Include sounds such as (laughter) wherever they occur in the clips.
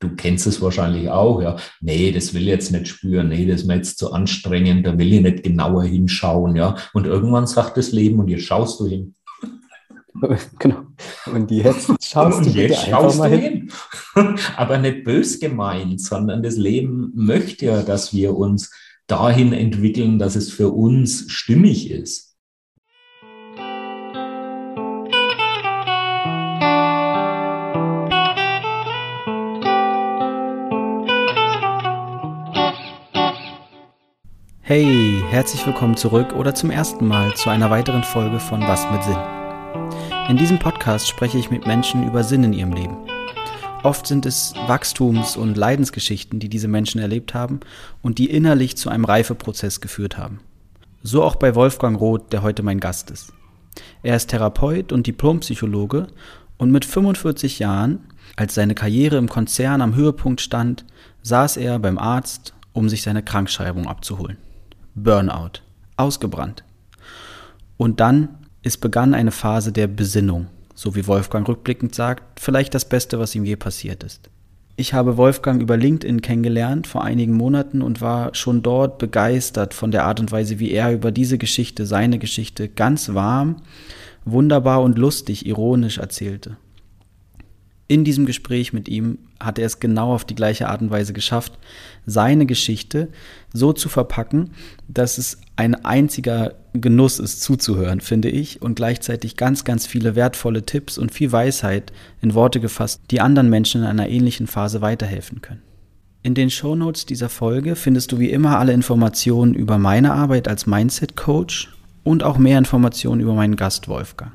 du kennst es wahrscheinlich auch, ja. Nee, das will ich jetzt nicht spüren. Nee, das ist mir jetzt zu anstrengend. Da will ich nicht genauer hinschauen, ja. Und irgendwann sagt das Leben und jetzt schaust du hin. (laughs) Genau. Und jetzt schaust und du jetzt schaust mal hin. hin. (laughs) Aber nicht bös gemeint, sondern das Leben möchte ja, dass wir uns dahin entwickeln, dass es für uns stimmig ist. Hey, herzlich willkommen zurück oder zum ersten Mal zu einer weiteren Folge von Was mit Sinn. In diesem Podcast spreche ich mit Menschen über Sinn in ihrem Leben. Oft sind es Wachstums- und Leidensgeschichten, die diese Menschen erlebt haben und die innerlich zu einem Reifeprozess geführt haben. So auch bei Wolfgang Roth, der heute mein Gast ist. Er ist Therapeut und Diplompsychologe und mit 45 Jahren, als seine Karriere im Konzern am Höhepunkt stand, saß er beim Arzt, um sich seine Krankschreibung abzuholen. Burnout, ausgebrannt. Und dann es begann eine Phase der Besinnung, so wie Wolfgang rückblickend sagt, vielleicht das Beste, was ihm je passiert ist. Ich habe Wolfgang über LinkedIn kennengelernt vor einigen Monaten und war schon dort begeistert von der Art und Weise, wie er über diese Geschichte, seine Geschichte, ganz warm, wunderbar und lustig, ironisch erzählte in diesem Gespräch mit ihm hat er es genau auf die gleiche Art und Weise geschafft, seine Geschichte so zu verpacken, dass es ein einziger Genuss ist zuzuhören, finde ich, und gleichzeitig ganz, ganz viele wertvolle Tipps und viel Weisheit in Worte gefasst, die anderen Menschen in einer ähnlichen Phase weiterhelfen können. In den Shownotes dieser Folge findest du wie immer alle Informationen über meine Arbeit als Mindset Coach und auch mehr Informationen über meinen Gast Wolfgang.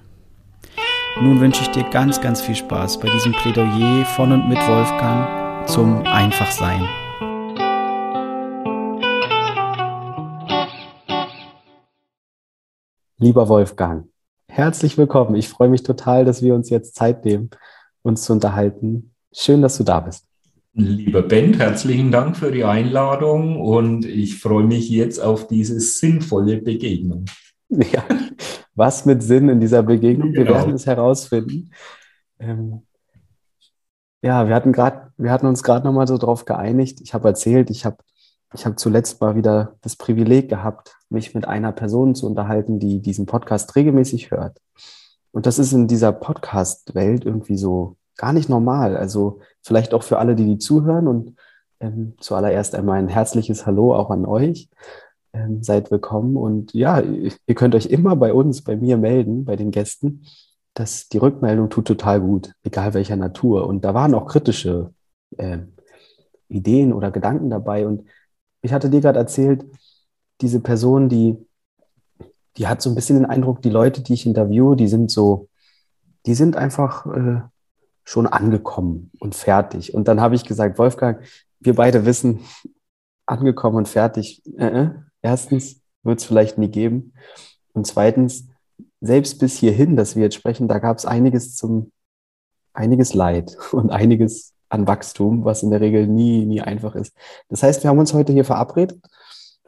Nun wünsche ich dir ganz, ganz viel Spaß bei diesem Plädoyer von und mit Wolfgang zum Einfachsein. Lieber Wolfgang, herzlich willkommen. Ich freue mich total, dass wir uns jetzt Zeit nehmen, uns zu unterhalten. Schön, dass du da bist. Lieber Ben, herzlichen Dank für die Einladung und ich freue mich jetzt auf diese sinnvolle Begegnung. (laughs) Ja, was mit Sinn in dieser Begegnung? Wir genau. werden es herausfinden. Ähm, ja, wir hatten gerade, wir hatten uns gerade nochmal so drauf geeinigt. Ich habe erzählt, ich habe ich habe zuletzt mal wieder das Privileg gehabt, mich mit einer Person zu unterhalten, die diesen Podcast regelmäßig hört. Und das ist in dieser Podcast-Welt irgendwie so gar nicht normal. Also vielleicht auch für alle, die die zuhören. Und ähm, zuallererst einmal ein herzliches Hallo auch an euch. Ähm, seid willkommen. Und ja, ihr könnt euch immer bei uns, bei mir melden, bei den Gästen. dass die Rückmeldung tut total gut, egal welcher Natur. Und da waren auch kritische äh, Ideen oder Gedanken dabei. Und ich hatte dir gerade erzählt, diese Person, die, die hat so ein bisschen den Eindruck, die Leute, die ich interviewe, die sind so, die sind einfach äh, schon angekommen und fertig. Und dann habe ich gesagt, Wolfgang, wir beide wissen, angekommen und fertig. Äh, äh erstens wird es vielleicht nie geben. Und zweitens, selbst bis hierhin, dass wir jetzt sprechen, da gab es einiges zum, einiges Leid (laughs) und einiges an Wachstum, was in der Regel nie, nie einfach ist. Das heißt, wir haben uns heute hier verabredet,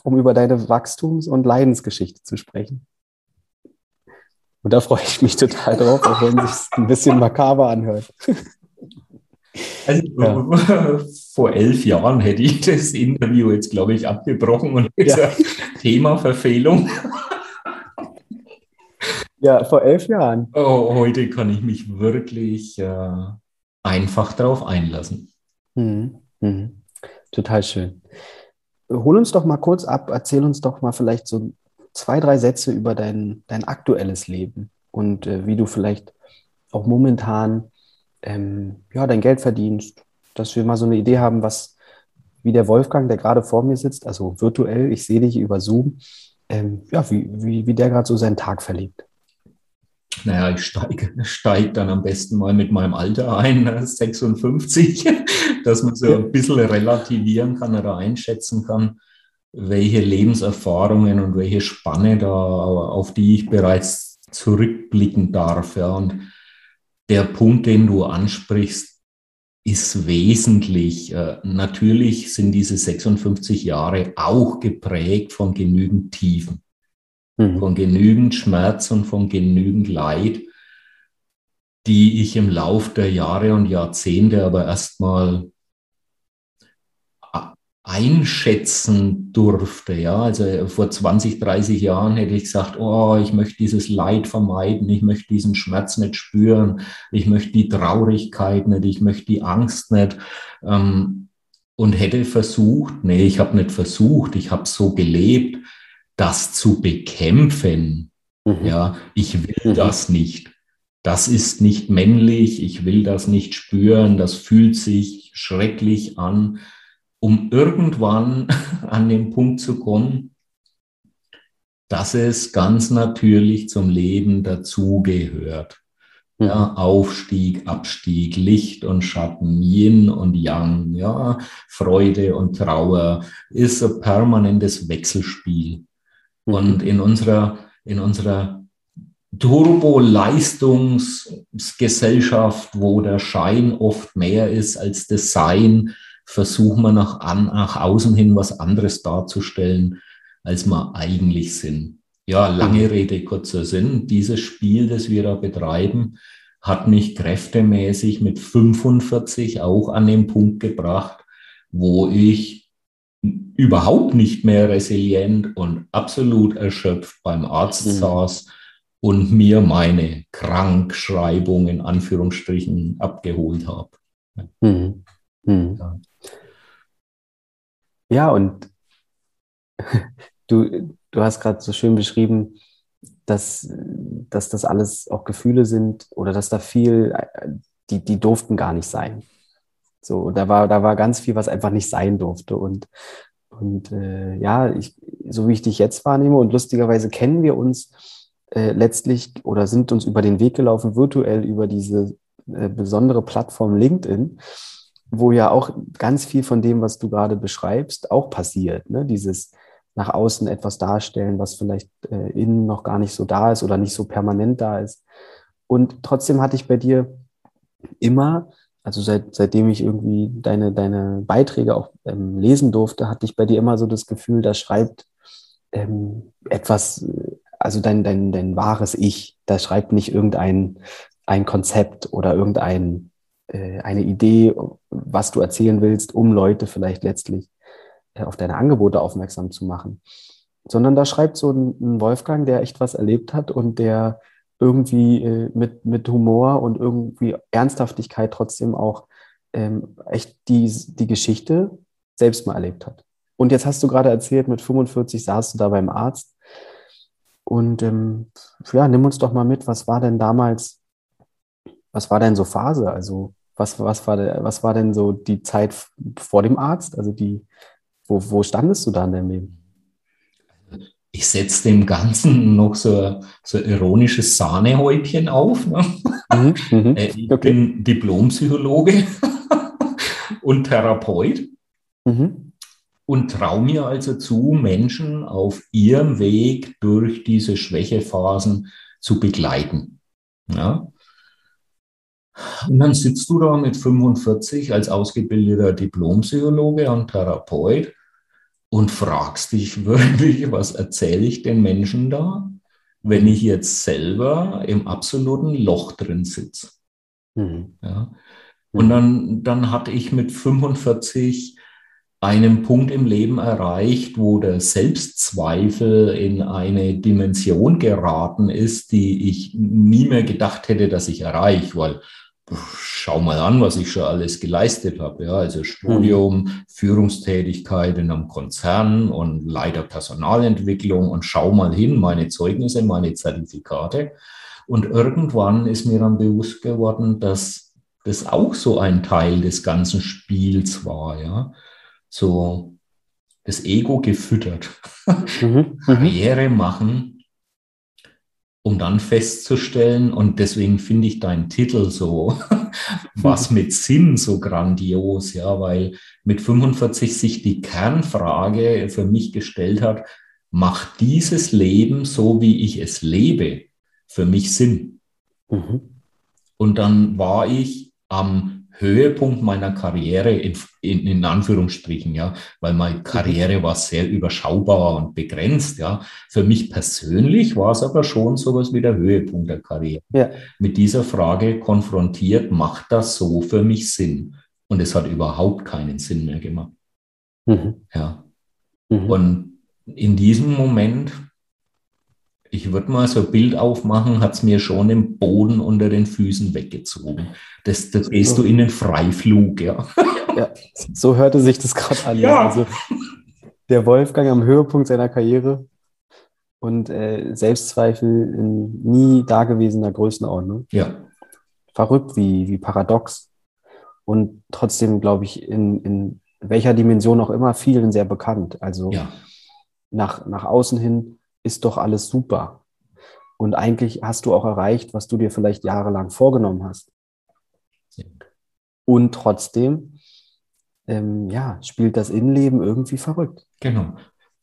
um über deine Wachstums- und Leidensgeschichte zu sprechen. Und da freue ich mich total drauf, auch wenn es sich ein bisschen makaber anhört. (laughs) Also ja. (laughs) vor elf Jahren hätte ich das Interview jetzt, glaube ich, abgebrochen und jetzt ja. Thema Verfehlung. Ja, vor elf Jahren. Oh, heute kann ich mich wirklich äh, einfach darauf einlassen. Mhm. Mhm. Total schön. Hol uns doch mal kurz ab, erzähl uns doch mal vielleicht so zwei, drei Sätze über dein, dein aktuelles Leben und äh, wie du vielleicht auch momentan ähm, ja, dein Geld verdienst, dass wir mal so eine Idee haben, was, wie der Wolfgang, der gerade vor mir sitzt, also virtuell, ich sehe dich über Zoom, ähm, ja, wie, wie, wie der gerade so seinen Tag verlebt. Naja, ich steige steig dann am besten mal mit meinem Alter ein, 56, ne, (laughs) dass man so ein bisschen relativieren kann oder einschätzen kann, welche Lebenserfahrungen und welche Spanne da, auf die ich bereits zurückblicken darf. Ja. Und der Punkt, den du ansprichst, ist wesentlich. Äh, natürlich sind diese 56 Jahre auch geprägt von genügend Tiefen, mhm. von genügend Schmerz und von genügend Leid, die ich im Lauf der Jahre und Jahrzehnte aber erstmal einschätzen durfte. Ja, also vor 20, 30 Jahren hätte ich gesagt, oh, ich möchte dieses Leid vermeiden, ich möchte diesen Schmerz nicht spüren, ich möchte die Traurigkeit nicht, ich möchte die Angst nicht. Ähm, und hätte versucht, nee, ich habe nicht versucht, ich habe so gelebt, das zu bekämpfen. Mhm. Ja, ich will mhm. das nicht. Das ist nicht männlich, ich will das nicht spüren, das fühlt sich schrecklich an um irgendwann (laughs) an den Punkt zu kommen, dass es ganz natürlich zum Leben dazugehört. Ja, mhm. Aufstieg, Abstieg, Licht und Schatten, Yin und Yang, ja, Freude und Trauer ist ein permanentes Wechselspiel. Mhm. Und in unserer, in unserer Turbo-Leistungsgesellschaft, wo der Schein oft mehr ist als das Sein, versuchen wir nach, an, nach außen hin was anderes darzustellen, als wir eigentlich sind. Ja, lange mhm. Rede, kurzer Sinn. Dieses Spiel, das wir da betreiben, hat mich kräftemäßig mit 45 auch an den Punkt gebracht, wo ich überhaupt nicht mehr resilient und absolut erschöpft beim Arzt mhm. saß und mir meine Krankschreibung in Anführungsstrichen abgeholt habe. Mhm. Mhm. Ja. Ja, und (laughs) du, du hast gerade so schön beschrieben, dass, dass das alles auch Gefühle sind oder dass da viel, die, die durften gar nicht sein. So, da war, da war ganz viel, was einfach nicht sein durfte. Und, und äh, ja, ich, so wie ich dich jetzt wahrnehme, und lustigerweise kennen wir uns äh, letztlich oder sind uns über den Weg gelaufen, virtuell über diese äh, besondere Plattform LinkedIn wo ja auch ganz viel von dem, was du gerade beschreibst, auch passiert. Ne? Dieses nach außen etwas darstellen, was vielleicht äh, innen noch gar nicht so da ist oder nicht so permanent da ist. Und trotzdem hatte ich bei dir immer, also seit, seitdem ich irgendwie deine, deine Beiträge auch ähm, lesen durfte, hatte ich bei dir immer so das Gefühl, da schreibt ähm, etwas, also dein, dein, dein wahres Ich, da schreibt nicht irgendein ein Konzept oder irgendein eine Idee, was du erzählen willst, um Leute vielleicht letztlich äh, auf deine Angebote aufmerksam zu machen. Sondern da schreibt so ein Wolfgang, der echt was erlebt hat und der irgendwie äh, mit, mit Humor und irgendwie Ernsthaftigkeit trotzdem auch ähm, echt die, die Geschichte selbst mal erlebt hat. Und jetzt hast du gerade erzählt, mit 45 saßt du da beim Arzt. Und ähm, ja, nimm uns doch mal mit, was war denn damals, was war denn so Phase? Also was, was, war, der, was war denn so die Zeit vor dem Arzt? Also die, wo, wo standest du da in deinem Leben? Ich setze dem Ganzen noch so, so ironisches Sahnehäubchen auf. Ne? Mhm, mhm. Äh, ich okay. bin Diplompsychologe (laughs) und Therapeut mhm. und traue mir also zu, Menschen auf ihrem Weg durch diese Schwächephasen zu begleiten. Ja? Und dann sitzt du da mit 45 als ausgebildeter Diplompsychologe und Therapeut und fragst dich (laughs) wirklich, was erzähle ich den Menschen da, wenn ich jetzt selber im absoluten Loch drin sitze. Mhm. Ja. Und mhm. dann, dann hatte ich mit 45 einen Punkt im Leben erreicht, wo der Selbstzweifel in eine Dimension geraten ist, die ich nie mehr gedacht hätte, dass ich erreiche, weil schau mal an, was ich schon alles geleistet habe. Ja, also Studium, mhm. Führungstätigkeit in einem Konzern und Leiter Personalentwicklung und schau mal hin, meine Zeugnisse, meine Zertifikate. Und irgendwann ist mir dann bewusst geworden, dass das auch so ein Teil des ganzen Spiels war. Ja, so das Ego gefüttert. Mhm. mhm. Karriere machen, um dann festzustellen, und deswegen finde ich deinen Titel so, (laughs) was mit Sinn so grandios, ja, weil mit 45 sich die Kernfrage für mich gestellt hat, macht dieses Leben so, wie ich es lebe, für mich Sinn? Mhm. Und dann war ich am Höhepunkt meiner Karriere in, in, in, Anführungsstrichen, ja, weil meine Karriere war sehr überschaubar und begrenzt, ja. Für mich persönlich war es aber schon sowas wie der Höhepunkt der Karriere. Ja. Mit dieser Frage konfrontiert, macht das so für mich Sinn? Und es hat überhaupt keinen Sinn mehr gemacht. Mhm. Ja. Mhm. Und in diesem Moment, ich würde mal so ein Bild aufmachen, hat es mir schon den Boden unter den Füßen weggezogen. Das, das gehst du in den Freiflug, ja. ja so hörte sich das gerade an. Ja. Also der Wolfgang am Höhepunkt seiner Karriere und äh, Selbstzweifel in nie dagewesener Größenordnung. Ja. Verrückt, wie, wie paradox. Und trotzdem, glaube ich, in, in welcher Dimension auch immer, vielen sehr bekannt. Also ja. nach, nach außen hin ist doch alles super. Und eigentlich hast du auch erreicht, was du dir vielleicht jahrelang vorgenommen hast. Ja. Und trotzdem, ähm, ja, spielt das Innenleben irgendwie verrückt. Genau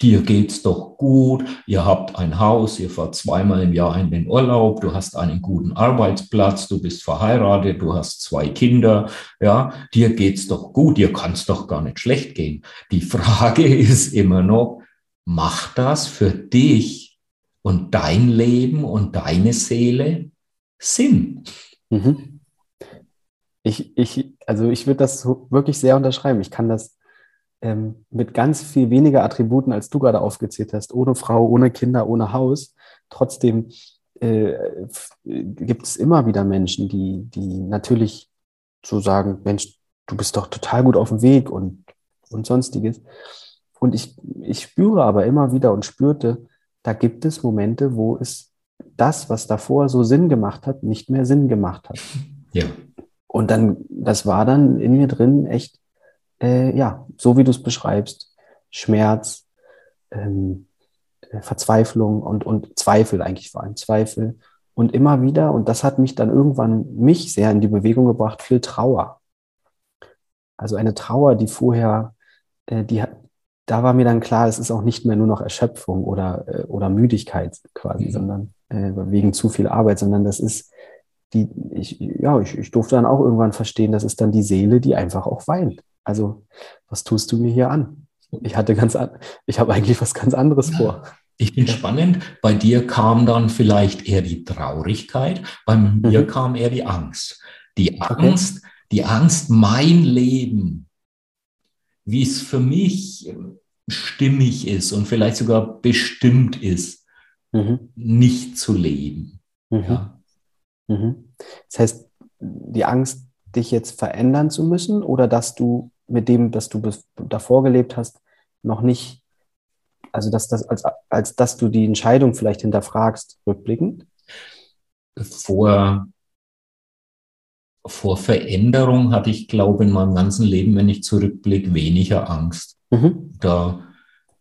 dir geht's doch gut, ihr habt ein Haus, ihr fahrt zweimal im Jahr in den Urlaub, du hast einen guten Arbeitsplatz, du bist verheiratet, du hast zwei Kinder, ja, dir geht's doch gut, dir kann's doch gar nicht schlecht gehen. Die Frage (laughs) ist immer noch, macht das für dich und dein Leben und deine Seele Sinn? Mhm. Ich, ich, also ich würde das wirklich sehr unterschreiben. Ich kann das ähm, mit ganz viel weniger Attributen, als du gerade aufgezählt hast, ohne Frau, ohne Kinder, ohne Haus. Trotzdem äh, gibt es immer wieder Menschen, die, die natürlich so sagen, Mensch, du bist doch total gut auf dem Weg und, und sonstiges. Und ich, ich spüre aber immer wieder und spürte, da gibt es Momente, wo es das, was davor so Sinn gemacht hat, nicht mehr Sinn gemacht hat. Ja. Und dann, das war dann in mir drin echt äh, ja, so wie du es beschreibst, Schmerz, ähm, äh, Verzweiflung und, und Zweifel eigentlich vor allem, Zweifel. Und immer wieder, und das hat mich dann irgendwann mich sehr in die Bewegung gebracht, viel Trauer. Also eine Trauer, die vorher, äh, die da war mir dann klar, es ist auch nicht mehr nur noch Erschöpfung oder, äh, oder Müdigkeit quasi, mhm. sondern äh, wegen zu viel Arbeit, sondern das ist die, ich, ja, ich, ich durfte dann auch irgendwann verstehen, das ist dann die Seele, die einfach auch weint. Also, was tust du mir hier an? Ich hatte ganz, ich habe eigentlich was ganz anderes ja. vor. Ich bin spannend. Bei dir kam dann vielleicht eher die Traurigkeit, bei mir mhm. kam eher die Angst. Die Angst, okay. die Angst, mein Leben, wie es für mich stimmig ist und vielleicht sogar bestimmt ist, mhm. nicht zu leben. Mhm. Ja. Mhm. Das heißt, die Angst, dich jetzt verändern zu müssen oder dass du mit dem, was du davor gelebt hast, noch nicht, also dass das, als, als dass du die Entscheidung vielleicht hinterfragst, rückblickend? Vor, vor Veränderung hatte ich, glaube ich, in meinem ganzen Leben, wenn ich zurückblicke, weniger Angst. Mhm. Da,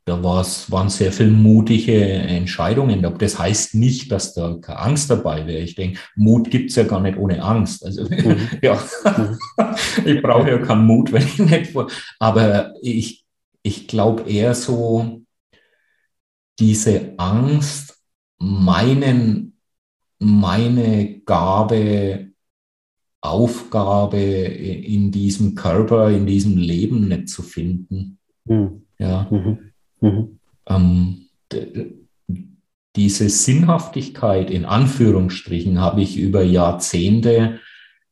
da waren sehr viele mutige Entscheidungen. Das heißt nicht, dass da keine Angst dabei wäre. Ich denke, Mut gibt es ja gar nicht ohne Angst. Also (laughs) mhm. ja, mhm. ich brauche ja keinen Mut, wenn ich nicht vor. Aber ich, ich glaube eher so, diese Angst, meinen, meine Gabe, Aufgabe in diesem Körper, in diesem Leben nicht zu finden. Mhm. Ja. Mhm. Mhm. Ähm, diese Sinnhaftigkeit in Anführungsstrichen habe ich über Jahrzehnte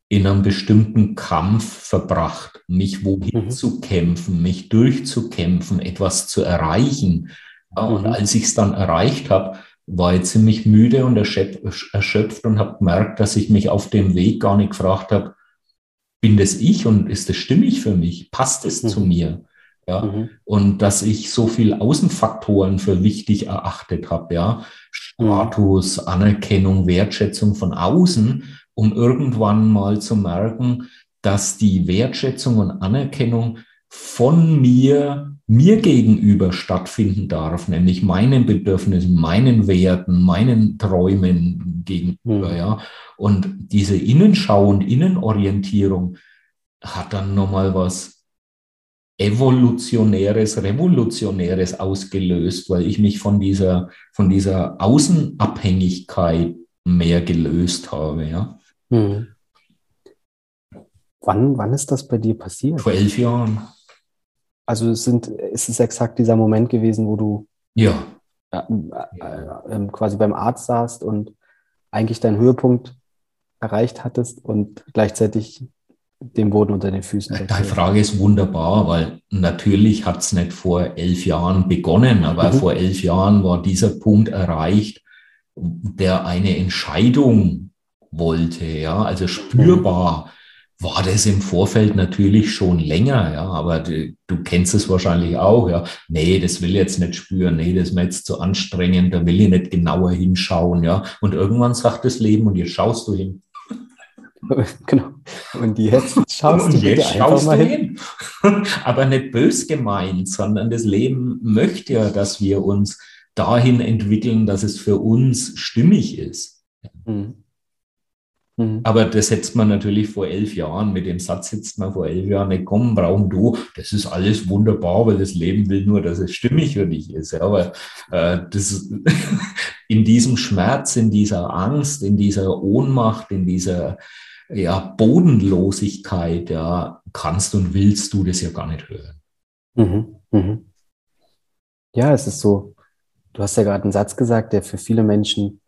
in einem bestimmten Kampf verbracht, mich wohin mhm. zu kämpfen, mich durchzukämpfen, etwas zu erreichen. Ja, und mhm. als ich es dann erreicht habe, war ich ziemlich müde und erschöpft und habe gemerkt, dass ich mich auf dem Weg gar nicht gefragt habe, bin das ich und ist das stimmig für mich? Passt es mhm. zu mir? Ja, mhm. und dass ich so viel Außenfaktoren für wichtig erachtet habe, ja, Status, mhm. Anerkennung, Wertschätzung von außen, um irgendwann mal zu merken, dass die Wertschätzung und Anerkennung von mir, mir gegenüber stattfinden darf, nämlich meinen Bedürfnissen, meinen Werten, meinen Träumen gegenüber, mhm. ja. Und diese Innenschau und Innenorientierung hat dann nochmal was Evolutionäres, Revolutionäres ausgelöst, weil ich mich von dieser, von dieser Außenabhängigkeit mehr gelöst habe. Ja. Hm. Wann, wann ist das bei dir passiert? Vor elf Jahren. Also es sind, ist es exakt dieser Moment gewesen, wo du ja. Äh, äh, äh, quasi beim Arzt saßt und eigentlich deinen Höhepunkt erreicht hattest und gleichzeitig dem Boden unter den Füßen. Deine Frage ist wunderbar, weil natürlich hat es nicht vor elf Jahren begonnen, aber mhm. vor elf Jahren war dieser Punkt erreicht, der eine Entscheidung wollte, ja, also spürbar. Mhm war das im Vorfeld natürlich schon länger, ja, aber du, du, kennst es wahrscheinlich auch, ja. Nee, das will ich jetzt nicht spüren, nee, das ist mir jetzt zu anstrengend, da will ich nicht genauer hinschauen, ja. Und irgendwann sagt das Leben und jetzt schaust du hin. (laughs) Genau. Und jetzt (laughs) schaust und du jetzt schaust mal hin. hin. (laughs) Aber nicht bös gemeint, sondern das Leben möchte ja, dass wir uns dahin entwickeln, dass es für uns stimmig ist. Mhm. Mhm. Aber das setzt man natürlich vor elf Jahren, mit dem Satz sitzt man vor elf Jahren nicht, komm, brauchen du, das ist alles wunderbar, weil das Leben will nur, dass es stimmig für dich ist. Ja, aber äh, das, (laughs) in diesem Schmerz, in dieser Angst, in dieser Ohnmacht, in dieser ja, Bodenlosigkeit, ja, kannst und willst du das ja gar nicht hören. Mhm. Mhm. Ja, es ist so, du hast ja gerade einen Satz gesagt, der für viele Menschen,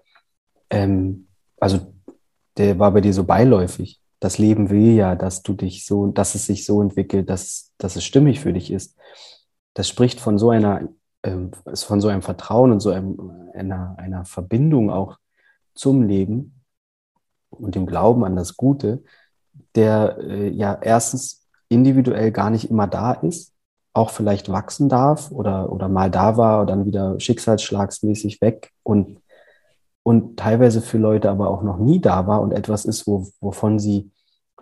ähm, also der war bei dir so beiläufig. Das Leben will ja, dass du dich so, dass es sich so entwickelt, dass, dass es stimmig für dich ist. Das spricht von so einer, äh, von so einem Vertrauen und so einem, einer, einer Verbindung auch zum Leben und dem Glauben an das Gute, der äh, ja erstens individuell gar nicht immer da ist, auch vielleicht wachsen darf oder, oder mal da war und dann wieder schicksalsschlagsmäßig weg und und teilweise für Leute aber auch noch nie da war und etwas ist, wo, wovon sie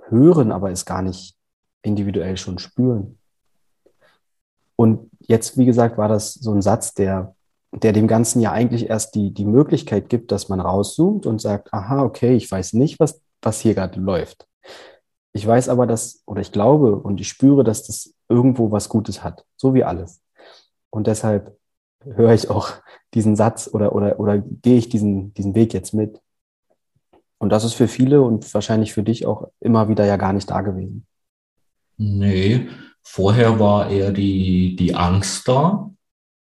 hören, aber es gar nicht individuell schon spüren. Und jetzt, wie gesagt, war das so ein Satz, der, der dem Ganzen ja eigentlich erst die, die Möglichkeit gibt, dass man rauszoomt und sagt, aha, okay, ich weiß nicht, was, was hier gerade läuft. Ich weiß aber, dass, oder ich glaube und ich spüre, dass das irgendwo was Gutes hat, so wie alles. Und deshalb höre ich auch diesen Satz oder, oder, oder gehe ich diesen, diesen Weg jetzt mit? Und das ist für viele und wahrscheinlich für dich auch immer wieder ja gar nicht da gewesen. Nee, vorher war eher die, die Angst da.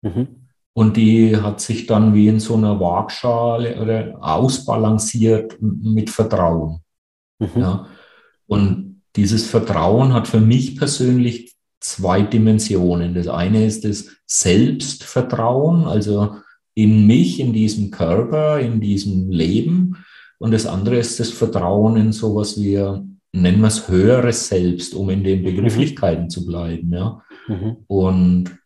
Mhm. Und die hat sich dann wie in so einer Waagschale oder ausbalanciert mit Vertrauen. Mhm. Ja. Und dieses Vertrauen hat für mich persönlich zwei Dimensionen. Das eine ist das Selbstvertrauen, also in mich, in diesem Körper, in diesem Leben. Und das andere ist das Vertrauen in sowas wie, nennen wir es höheres Selbst, um in den mhm. Begrifflichkeiten mhm. zu bleiben. Ja. Mhm. Und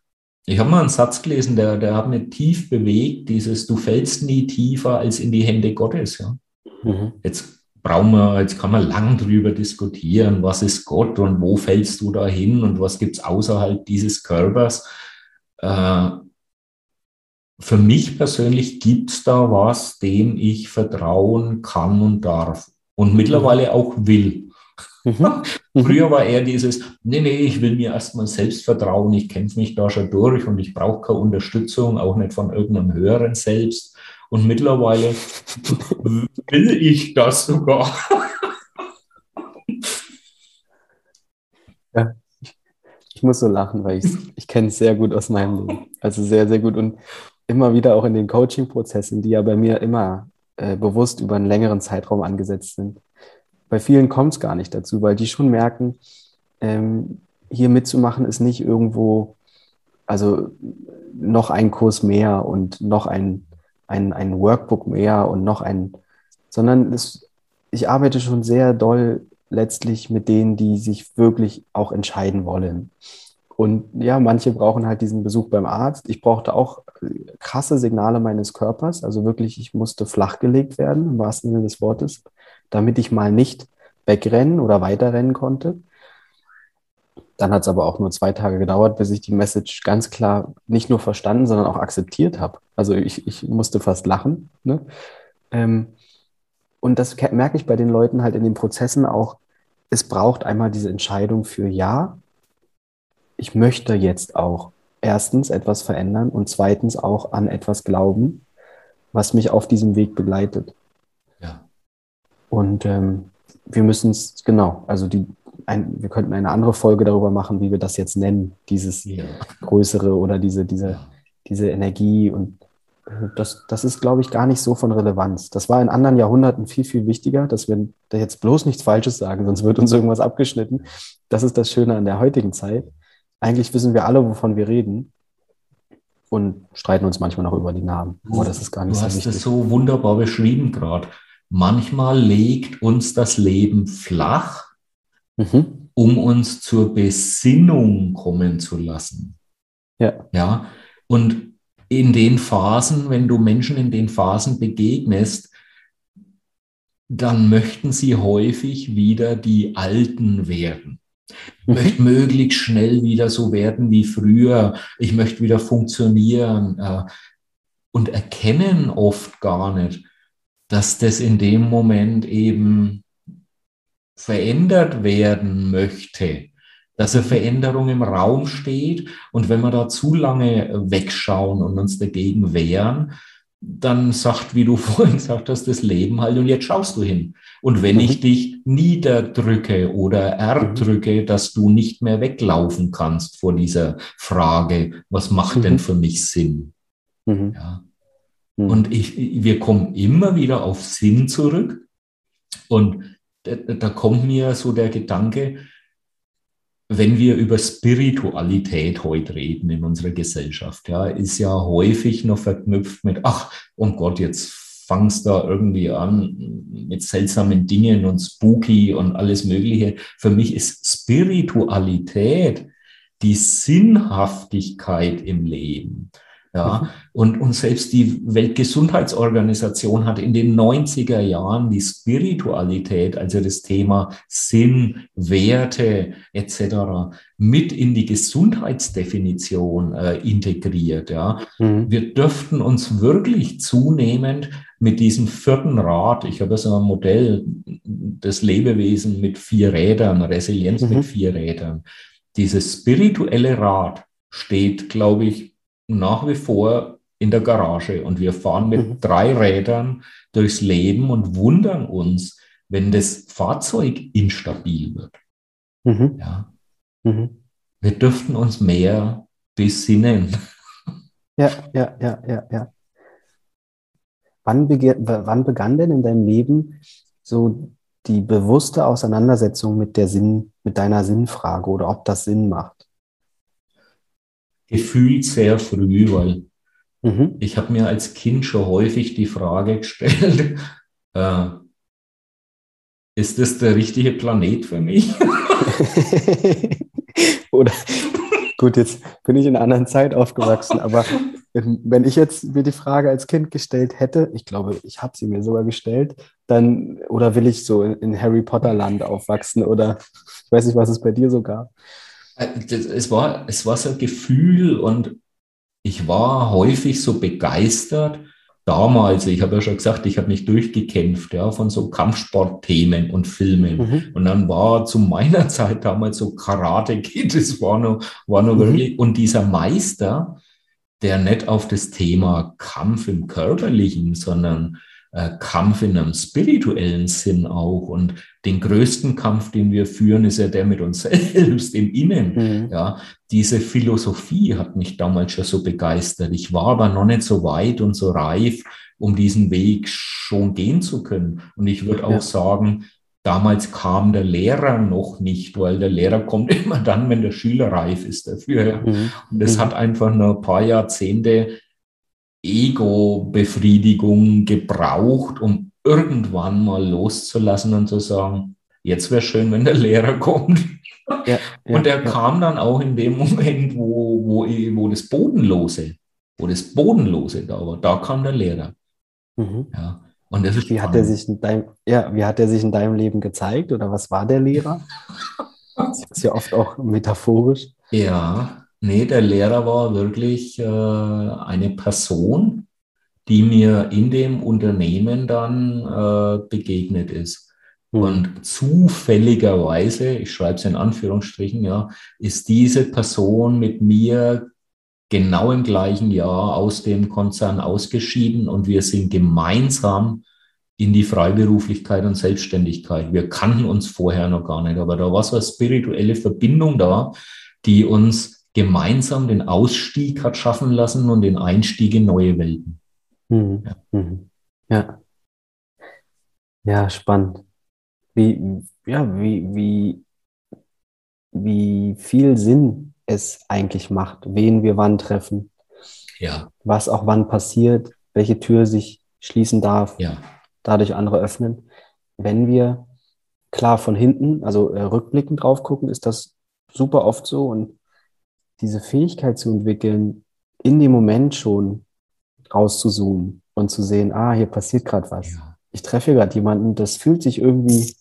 ich habe mal einen Satz gelesen, der, der hat mich tief bewegt, dieses, du fällst nie tiefer als in die Hände Gottes. Ja. Mhm. Jetzt brauchen wir, jetzt kann man lang drüber diskutieren, was ist Gott und wo fällst du da hin und was gibt es außerhalb dieses Körpers. Äh, für mich persönlich gibt es da was, dem ich vertrauen kann und darf und mittlerweile auch will. Mhm. (laughs) mhm. Früher war eher dieses, nee, nee, ich will mir erstmal selbst vertrauen, ich kämpfe mich da schon durch und ich brauche keine Unterstützung, auch nicht von irgendeinem höheren Selbst. Und mittlerweile will ich das sogar. Ja, ich, muss so lachen, weil ich, ich kenne es sehr gut aus meinem Leben. Also sehr, sehr gut. Und immer wieder auch in den Coaching-Prozessen, die ja bei mir immer äh, bewusst über einen längeren Zeitraum angesetzt sind. Bei vielen kommt es gar nicht dazu, weil die schon merken, ähm, hier mitzumachen ist nicht irgendwo, also noch ein Kurs mehr und noch ein, ein, ein Workbook mehr und noch ein, sondern es, ich arbeite schon sehr doll letztlich mit denen, die sich wirklich auch entscheiden wollen. Und ja, manche brauchen halt diesen Besuch beim Arzt. Ich brauchte auch äh, krasse Signale meines Körpers. Also wirklich, ich musste flachgelegt werden, im wahrsten Sinne des Wortes, damit ich mal nicht wegrennen oder weiterrennen konnte. Dann hat es aber auch nur zwei Tage gedauert, bis ich die Message ganz klar nicht nur verstanden, sondern auch akzeptiert habe. Also ich, ich musste fast lachen. Ne? Ähm, und das merke ich bei den Leuten halt in den Prozessen auch. Es braucht einmal diese Entscheidung für Ja ich möchte jetzt auch erstens etwas verändern und zweitens auch an etwas glauben, was mich auf diesem Weg begleitet. Ja. Und ähm, wir müssen es, genau, also die, ein, wir könnten eine andere Folge darüber machen, wie wir das jetzt nennen, dieses ja. größere oder diese, diese, diese Energie und das, das ist, glaube ich, gar nicht so von Relevanz. Das war in anderen Jahrhunderten viel, viel wichtiger, dass wir da jetzt bloß nichts Falsches sagen, sonst wird uns irgendwas abgeschnitten. Das ist das Schöne an der heutigen Zeit. Eigentlich wissen wir alle, wovon wir reden und streiten uns manchmal noch über die Namen. Aber das ist gar nicht du so hast wichtig. das so wunderbar beschrieben gerade. Manchmal legt uns das Leben flach, mhm. um uns zur Besinnung kommen zu lassen. Ja. Ja. Und in den Phasen, wenn du Menschen in den Phasen begegnest, dann möchten sie häufig wieder die Alten werden. Ich mhm. möchte möglichst schnell wieder so werden wie früher. Ich möchte wieder funktionieren äh, und erkennen oft gar nicht, dass das in dem Moment eben verändert werden möchte dass eine Veränderung im Raum steht. Und wenn wir da zu lange wegschauen und uns dagegen wehren, dann sagt, wie du (laughs) vorhin gesagt hast, das Leben halt, und jetzt schaust du hin. Und wenn mhm. ich dich niederdrücke oder erdrücke, mhm. dass du nicht mehr weglaufen kannst vor dieser Frage, was macht mhm. denn für mich Sinn? Mhm. Ja. Mhm. Und ich, wir kommen immer wieder auf Sinn zurück. Und da, da kommt mir so der Gedanke, wenn wir über Spiritualität heute reden in unserer Gesellschaft, ja, ist ja häufig noch verknüpft mit, ach, um Gott, jetzt fangst da irgendwie an mit seltsamen Dingen und spooky und alles Mögliche. Für mich ist Spiritualität die Sinnhaftigkeit im Leben. Ja, mhm. und, und selbst die Weltgesundheitsorganisation hat in den 90er Jahren die Spiritualität, also das Thema Sinn, Werte etc. mit in die Gesundheitsdefinition äh, integriert. Ja. Mhm. Wir dürften uns wirklich zunehmend mit diesem vierten Rad, ich habe so ein Modell des Lebewesen mit vier Rädern, Resilienz mhm. mit vier Rädern. Dieses spirituelle Rad steht, glaube ich, nach wie vor in der Garage und wir fahren mit mhm. drei Rädern durchs Leben und wundern uns, wenn das Fahrzeug instabil wird. Mhm. Ja. Mhm. Wir dürften uns mehr besinnen. Ja, ja, ja, ja, ja. Wann, wann begann denn in deinem Leben so die bewusste Auseinandersetzung mit der Sinn, mit deiner Sinnfrage oder ob das Sinn macht? Gefühlt sehr früh, weil mhm. ich habe mir als Kind schon häufig die Frage gestellt, (laughs) äh, ist das der richtige Planet für mich? (laughs) (laughs) Oder gut, jetzt bin ich in einer anderen Zeit aufgewachsen, aber wenn ich jetzt mir die Frage als Kind gestellt hätte, ich glaube, ich habe sie mir sogar gestellt, dann, oder will ich so in Harry Potter Land aufwachsen oder ich weiß nicht, was es bei dir so gab. Äh, es war, es war so ein Gefühl und ich war häufig so begeistert. Damals, ich habe ja schon gesagt, ich habe mich durchgekämpft, ja, von so Kampfsportthemen und Filmen. Mhm. Und dann war zu meiner (laughs) Zeit damals so Karate Kid, das war noch, war noch mhm. wirklich, und dieser Meister, der nicht auf das Thema Kampf im Körperlichen, sondern äh, Kampf in einem spirituellen Sinn auch. Und den größten Kampf, den wir führen, ist ja der mit uns (laughs) selbst im Innen. Mhm. Ja, diese Philosophie hat mich damals schon so begeistert. Ich war aber noch nicht so weit und so reif, um diesen Weg schon gehen zu können. Und ich würde auch ja. sagen, Damals kam der Lehrer noch nicht, weil der Lehrer kommt (laughs) immer dann, wenn der Schüler reif ist dafür. Mhm. Und es mhm. hat einfach nur ein paar Jahrzehnte Ego-Befriedigung gebraucht, um irgendwann mal loszulassen und zu sagen, jetzt wäre schön, wenn der Lehrer kommt. Ja, und er ja. kam dann auch in dem Moment, wo, wo, wo das Bodenlose, wo das Bodenlose da war, da kam der Lehrer. Mhm. Ja. Und das ist wie hat er sich in deinem, ja, wie hat er sich in deinem Leben gezeigt oder was war der Lehrer? (laughs) das ist ja oft auch metaphorisch. Ja, Nee, der Lehrer war wirklich äh, eine Person, die mir in dem Unternehmen dann äh, begegnet ist. Mhm. Und zufälligerweise, ich schreibe es in Anführungsstrichen, ja, ist diese Person mit mir genau im gleichen Jahr aus dem Konzern ausgeschieden und wir sind gemeinsam in die Freiberuflichkeit und Selbstständigkeit. Wir kannten uns vorher noch gar nicht, aber da war so eine spirituelle Verbindung da, die uns gemeinsam den Ausstieg hat schaffen lassen und den Einstieg in neue Welten. Mhm. Ja. Mhm. ja. Ja, spannend. Wie, ja, wie, wie, wie viel Sinn es eigentlich macht, wen wir wann treffen. Ja. Was auch wann passiert, welche Tür sich schließen darf, ja. dadurch andere öffnen. Wenn wir klar von hinten, also äh, rückblickend drauf gucken, ist das super oft so und diese Fähigkeit zu entwickeln, in dem Moment schon rauszuzoomen und zu sehen, ah, hier passiert gerade was. Ja. Ich treffe hier gerade jemanden, das fühlt sich irgendwie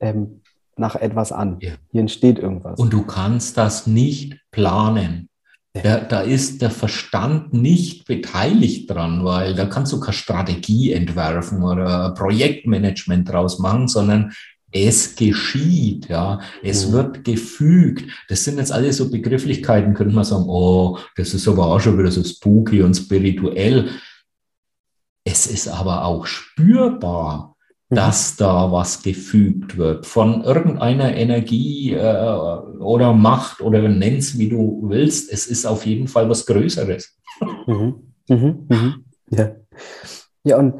ähm, nach etwas an. Ja. Hier entsteht irgendwas. Und du kannst das nicht planen. Da, da, ist der Verstand nicht beteiligt dran, weil da kannst du keine Strategie entwerfen oder Projektmanagement draus machen, sondern es geschieht, ja, es mhm. wird gefügt. Das sind jetzt alles so Begrifflichkeiten, könnte man sagen, oh, das ist aber auch schon wieder so spooky und spirituell. Es ist aber auch spürbar, mhm. dass da was gefügt wird von irgendeiner Energie äh, oder Macht oder nenn's wie du willst. Es ist auf jeden Fall was Größeres. Mhm. Mhm. mhm. Ja. ja, und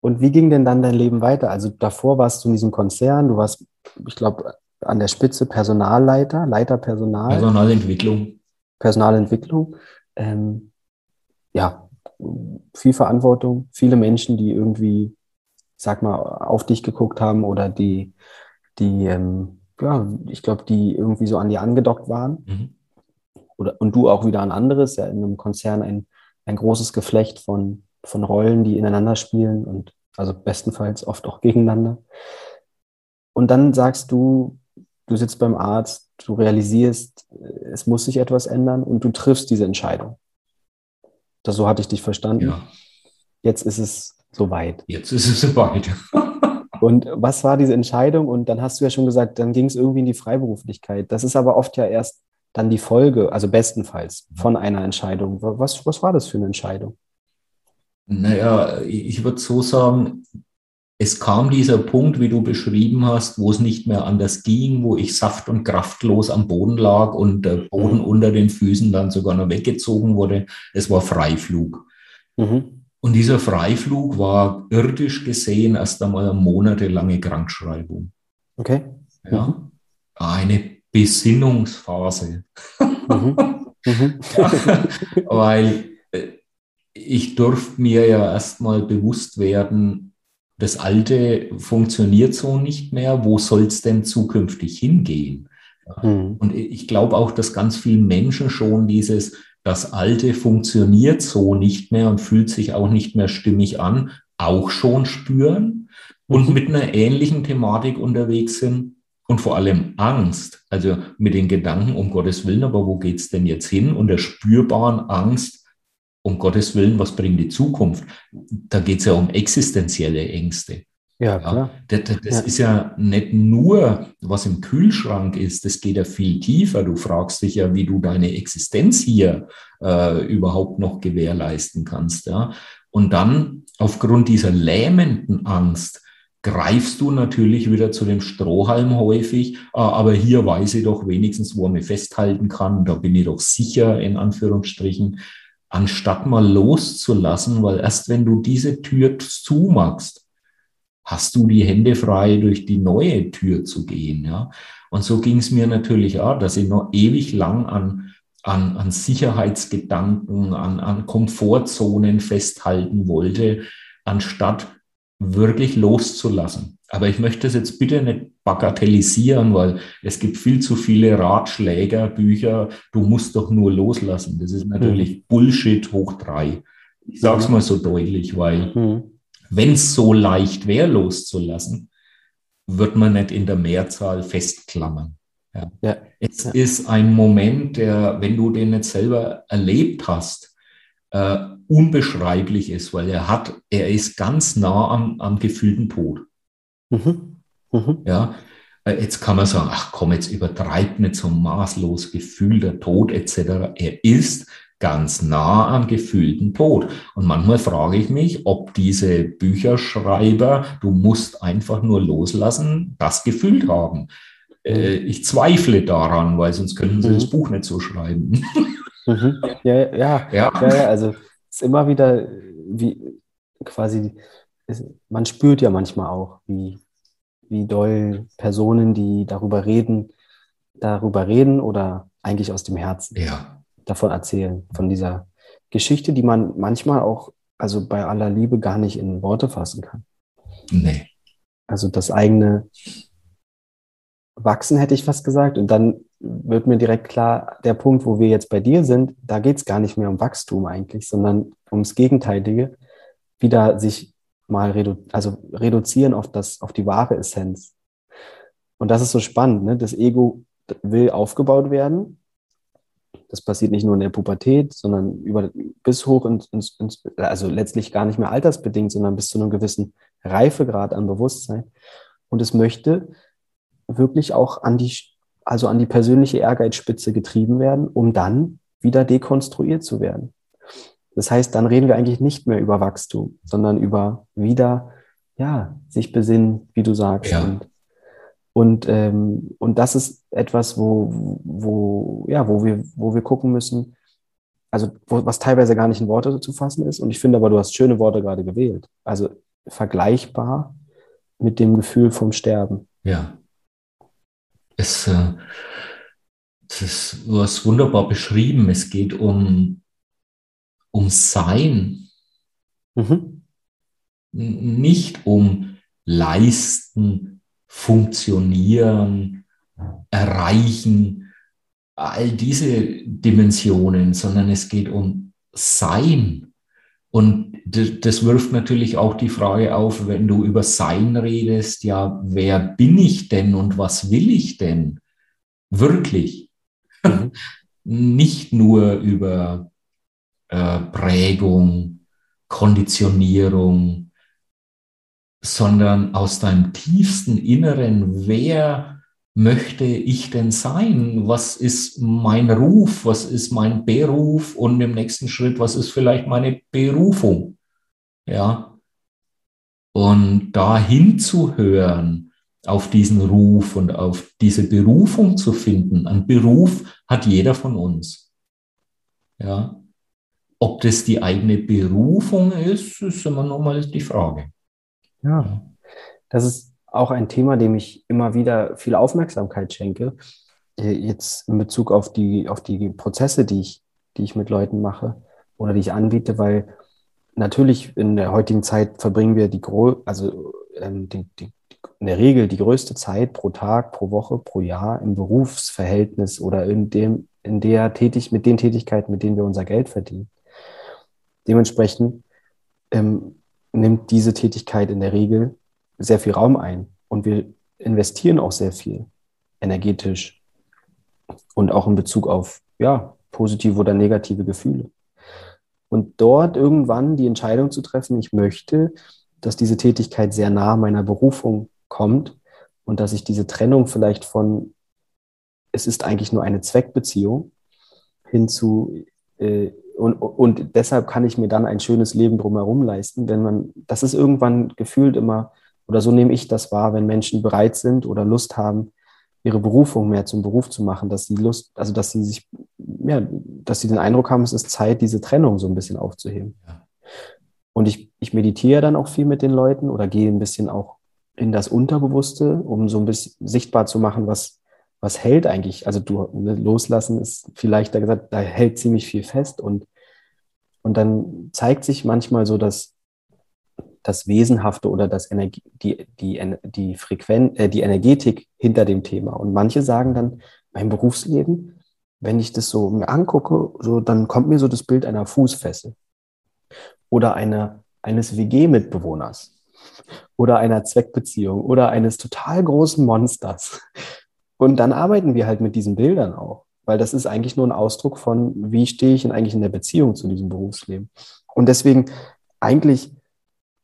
und wie ging denn dann dein Leben weiter? Also davor warst du in diesem Konzern, du warst, ich glaube, an der Spitze Personalleiter, Leiter Personal. Personalentwicklung. Personalentwicklung. Ähm, ja, viel Verantwortung, viele Menschen, die irgendwie, sag mal, auf dich geguckt haben oder die, die, ähm, ja, ich glaube, die irgendwie so an dir angedockt waren. Mhm. Oder, und du auch wieder an anderes, ja, in einem Konzern ein, ein großes Geflecht von von Rollen, die ineinander spielen und also bestenfalls oft auch gegeneinander. Und dann sagst du, du sitzt beim Arzt, du realisierst, es muss sich etwas ändern und du triffst diese Entscheidung. Das, so hatte ich dich verstanden. Ja. Jetzt ist es soweit. Jetzt ist es soweit. (laughs) und was war diese Entscheidung? Und dann hast du ja schon gesagt, dann ging es irgendwie in die Freiberuflichkeit. Das ist aber oft ja erst dann die Folge, also bestenfalls von einer Entscheidung. Was, was war das für eine Entscheidung? Naja, ich würde so sagen, es kam dieser Punkt, wie du beschrieben hast, wo es nicht mehr anders ging, wo ich saft- und kraftlos am Boden lag und der Boden mhm. unter den Füßen dann sogar noch weggezogen wurde. Es war Freiflug. Mhm. Und dieser Freiflug war irdisch gesehen erst einmal eine monatelange Krankschreibung. Okay. Ja, mhm. eine Besinnungsphase. Mhm. (laughs) mhm. ja, (laughs) weil ich durfte mir ja erstmal bewusst werden, das Alte funktioniert so nicht mehr. Wo soll es denn zukünftig hingehen? Mhm. Und ich glaube auch, dass ganz viele Menschen schon dieses, das Alte funktioniert so nicht mehr und fühlt sich auch nicht mehr stimmig an, auch schon spüren und mhm. mit einer ähnlichen Thematik unterwegs sind und vor allem Angst, also mit den Gedanken, um Gottes Willen, aber wo geht's denn jetzt hin? Und der spürbaren Angst, um Gottes Willen, was bringt die Zukunft? Da geht es ja um existenzielle Ängste. Ja, klar. Ja, das, das ja. ist ja nicht nur, was im Kühlschrank ist, das geht ja viel tiefer. Du fragst dich ja, wie du deine Existenz hier äh, überhaupt noch gewährleisten kannst. Ja? Und dann aufgrund dieser lähmenden Angst greifst du natürlich wieder zu dem Strohhalm häufig, äh, aber hier weiß ich doch wenigstens, wo er mich festhalten kann, da bin ich doch sicher, in Anführungsstrichen anstatt mal loszulassen, weil erst wenn du diese Tür zumachst, hast du die Hände frei, durch die neue Tür zu gehen. Ja? Und so ging es mir natürlich auch, dass ich noch ewig lang an, an, an Sicherheitsgedanken, an, an Komfortzonen festhalten wollte, anstatt wirklich loszulassen. Aber ich möchte es jetzt bitte nicht bagatellisieren, weil es gibt viel zu viele Ratschläger, Bücher, du musst doch nur loslassen. Das ist natürlich mhm. Bullshit hoch drei. Ich sage es mal so deutlich, weil mhm. wenn es so leicht wäre, loszulassen, wird man nicht in der Mehrzahl festklammern. Ja. Ja. Es ja. ist ein Moment, der, wenn du den nicht selber erlebt hast, äh, unbeschreiblich ist, weil er hat, er ist ganz nah am, am gefühlten Tod. Mhm. Mhm. Ja, äh, jetzt kann man sagen, ach komm, jetzt übertreibt nicht so maßlos Gefühl der Tod etc. Er ist ganz nah am gefühlten Tod. Und manchmal frage ich mich, ob diese Bücherschreiber, du musst einfach nur loslassen, das gefühlt haben. Äh, ich zweifle daran, weil sonst könnten sie mhm. das Buch nicht so schreiben. Mhm. Ja, ja, ja, ja, ja, also es ist immer wieder, wie, quasi, man spürt ja manchmal auch, wie, wie doll Personen, die darüber reden, darüber reden oder eigentlich aus dem Herzen ja. davon erzählen, von dieser Geschichte, die man manchmal auch, also bei aller Liebe, gar nicht in Worte fassen kann. Nee. Also das eigene Wachsen hätte ich fast gesagt. Und dann wird mir direkt klar, der Punkt, wo wir jetzt bei dir sind, da geht es gar nicht mehr um Wachstum eigentlich, sondern ums Gegenteilige, wieder sich mal redu also reduzieren auf, das, auf die wahre Essenz. Und das ist so spannend. Ne? Das Ego will aufgebaut werden. Das passiert nicht nur in der Pubertät, sondern über, bis hoch ins, ins, ins, also letztlich gar nicht mehr altersbedingt, sondern bis zu einem gewissen Reifegrad an Bewusstsein. Und es möchte wirklich auch an die, also an die persönliche Ehrgeizspitze getrieben werden, um dann wieder dekonstruiert zu werden. Das heißt, dann reden wir eigentlich nicht mehr über Wachstum, sondern über wieder, ja, sich besinnen, wie du sagst. Ja. Und, und, ähm, und das ist etwas, wo, wo, ja, wo wir, wo wir gucken müssen, also wo, was teilweise gar nicht in Worte zu fassen ist. Und ich finde aber, du hast schöne Worte gerade gewählt. Also vergleichbar mit dem Gefühl vom Sterben. Ja. Es, äh, das, du hast wunderbar beschrieben. Es geht um um Sein, mhm. nicht um Leisten, Funktionieren, Erreichen, all diese Dimensionen, sondern es geht um Sein. Und das wirft natürlich auch die Frage auf, wenn du über Sein redest, ja, wer bin ich denn und was will ich denn? Wirklich. Mhm. (laughs) Nicht nur über äh, Prägung, Konditionierung, sondern aus deinem tiefsten Inneren, wer möchte ich denn sein? Was ist mein Ruf? Was ist mein Beruf? Und im nächsten Schritt, was ist vielleicht meine Berufung? Ja. Und da hinzuhören, auf diesen Ruf und auf diese Berufung zu finden. Ein Beruf hat jeder von uns. Ja. Ob das die eigene Berufung ist, ist immer nochmal die Frage. Ja, das ist auch ein Thema, dem ich immer wieder viel Aufmerksamkeit schenke. Äh, jetzt in Bezug auf die, auf die Prozesse, die ich, die ich mit Leuten mache oder die ich anbiete, weil natürlich in der heutigen Zeit verbringen wir die, also ähm, die, die, in der Regel die größte Zeit pro Tag, pro Woche, pro Jahr im Berufsverhältnis oder in dem, in der tätig, mit den Tätigkeiten, mit denen wir unser Geld verdienen. Dementsprechend ähm, nimmt diese Tätigkeit in der Regel sehr viel Raum ein und wir investieren auch sehr viel energetisch und auch in Bezug auf ja, positive oder negative Gefühle. Und dort irgendwann die Entscheidung zu treffen, ich möchte, dass diese Tätigkeit sehr nah meiner Berufung kommt und dass ich diese Trennung vielleicht von, es ist eigentlich nur eine Zweckbeziehung, hin zu, äh, und, und deshalb kann ich mir dann ein schönes Leben drumherum leisten, wenn man, das ist irgendwann gefühlt immer, oder so nehme ich das wahr, wenn Menschen bereit sind oder Lust haben, ihre Berufung mehr zum Beruf zu machen, dass sie Lust, also dass sie sich, ja, dass sie den Eindruck haben, es ist Zeit, diese Trennung so ein bisschen aufzuheben. Ja. Und ich, ich meditiere dann auch viel mit den Leuten oder gehe ein bisschen auch in das Unterbewusste, um so ein bisschen sichtbar zu machen, was, was hält eigentlich? Also du ne, loslassen ist vielleicht da gesagt, da hält ziemlich viel fest und, und dann zeigt sich manchmal so, dass das Wesenhafte oder das Energie, die, die, die Frequenz, äh, die Energetik hinter dem Thema. Und manche sagen dann, mein Berufsleben, wenn ich das so mir angucke, so, dann kommt mir so das Bild einer Fußfessel oder einer, eines WG-Mitbewohners oder einer Zweckbeziehung oder eines total großen Monsters. Und dann arbeiten wir halt mit diesen Bildern auch, weil das ist eigentlich nur ein Ausdruck von, wie stehe ich denn eigentlich in der Beziehung zu diesem Berufsleben. Und deswegen, eigentlich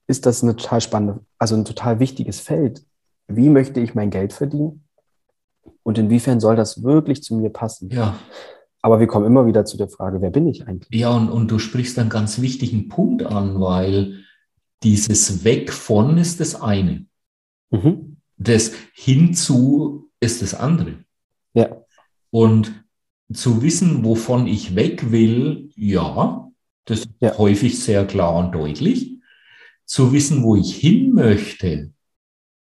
ist das eine total spannende, also ein total wichtiges Feld. Wie möchte ich mein Geld verdienen? Und inwiefern soll das wirklich zu mir passen? Ja. Aber wir kommen immer wieder zu der Frage, wer bin ich eigentlich? Ja, und, und du sprichst einen ganz wichtigen Punkt an, weil dieses Weg von ist das eine. Mhm. Das hinzu ist das andere. Ja. Und zu wissen, wovon ich weg will, ja, das ist ja. häufig sehr klar und deutlich. zu wissen, wo ich hin möchte,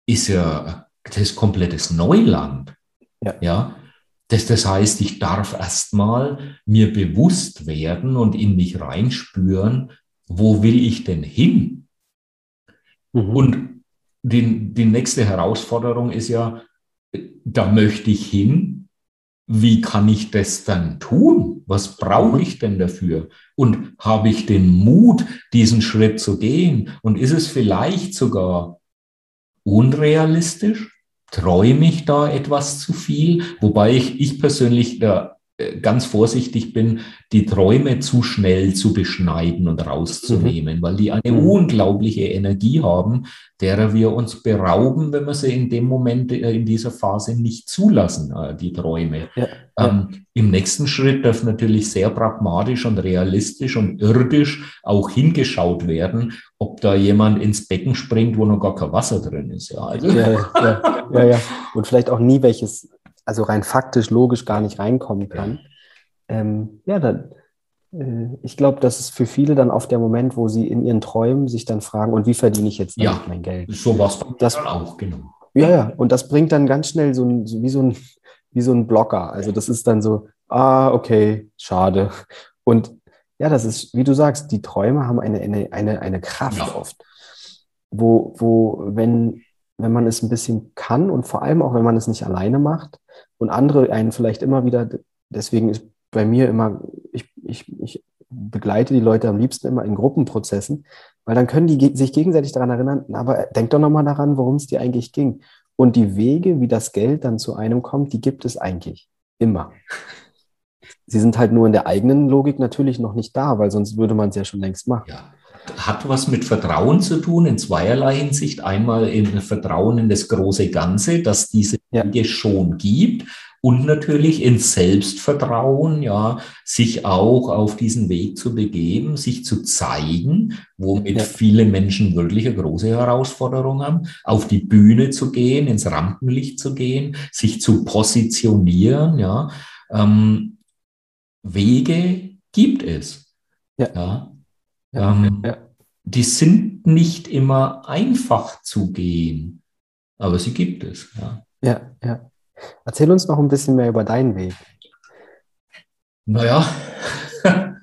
ist ja das komplettes Neuland. Ja. ja? Das, das heißt, ich darf erstmal mir bewusst werden und in mich reinspüren, wo will ich denn hin? Mhm. Und die, die nächste Herausforderung ist ja, da möchte ich hin. Wie kann ich das dann tun? Was brauche ich denn dafür? Und habe ich den Mut, diesen Schritt zu gehen? Und ist es vielleicht sogar unrealistisch? Träume ich da etwas zu viel? Wobei ich, ich persönlich da ganz vorsichtig bin, die Träume zu schnell zu beschneiden und rauszunehmen, mhm. weil die eine mhm. unglaubliche Energie haben, derer wir uns berauben, wenn wir sie in dem Moment, äh, in dieser Phase nicht zulassen, äh, die Träume. Ja, ähm, ja. Im nächsten Schritt darf natürlich sehr pragmatisch und realistisch und irdisch auch hingeschaut werden, ob da jemand ins Becken springt, wo noch gar kein Wasser drin ist. Ja, also. ja, ja, ja, ja. Und vielleicht auch nie welches also rein faktisch, logisch gar nicht reinkommen kann. Ähm, ja, dann, äh, ich glaube, das ist für viele dann oft der Moment, wo sie in ihren Träumen sich dann fragen, und wie verdiene ich jetzt ja, mein Geld? So was das auch, genau. Ja, ja, und das bringt dann ganz schnell so ein, so wie so ein, wie so ein Blocker. Also das ist dann so, ah, okay, schade. Und ja, das ist, wie du sagst, die Träume haben eine, eine, eine, eine Kraft ja. oft. Wo, wo, wenn, wenn man es ein bisschen kann und vor allem auch, wenn man es nicht alleine macht und andere einen vielleicht immer wieder, deswegen ist bei mir immer, ich, ich, ich begleite die Leute am liebsten immer in Gruppenprozessen, weil dann können die sich gegenseitig daran erinnern, aber denk doch nochmal daran, worum es dir eigentlich ging. Und die Wege, wie das Geld dann zu einem kommt, die gibt es eigentlich immer. (laughs) Sie sind halt nur in der eigenen Logik natürlich noch nicht da, weil sonst würde man es ja schon längst machen. Ja hat was mit Vertrauen zu tun, in zweierlei Hinsicht. Einmal in Vertrauen in das große Ganze, dass diese ja. Dinge schon gibt. Und natürlich in Selbstvertrauen, ja, sich auch auf diesen Weg zu begeben, sich zu zeigen, womit ja. viele Menschen wirklich eine große Herausforderung haben, auf die Bühne zu gehen, ins Rampenlicht zu gehen, sich zu positionieren, ja. Ähm, Wege gibt es. Ja. ja. Ähm, ja. Die sind nicht immer einfach zu gehen, aber sie gibt es. Ja. ja, ja. Erzähl uns noch ein bisschen mehr über deinen Weg. Naja. (laughs)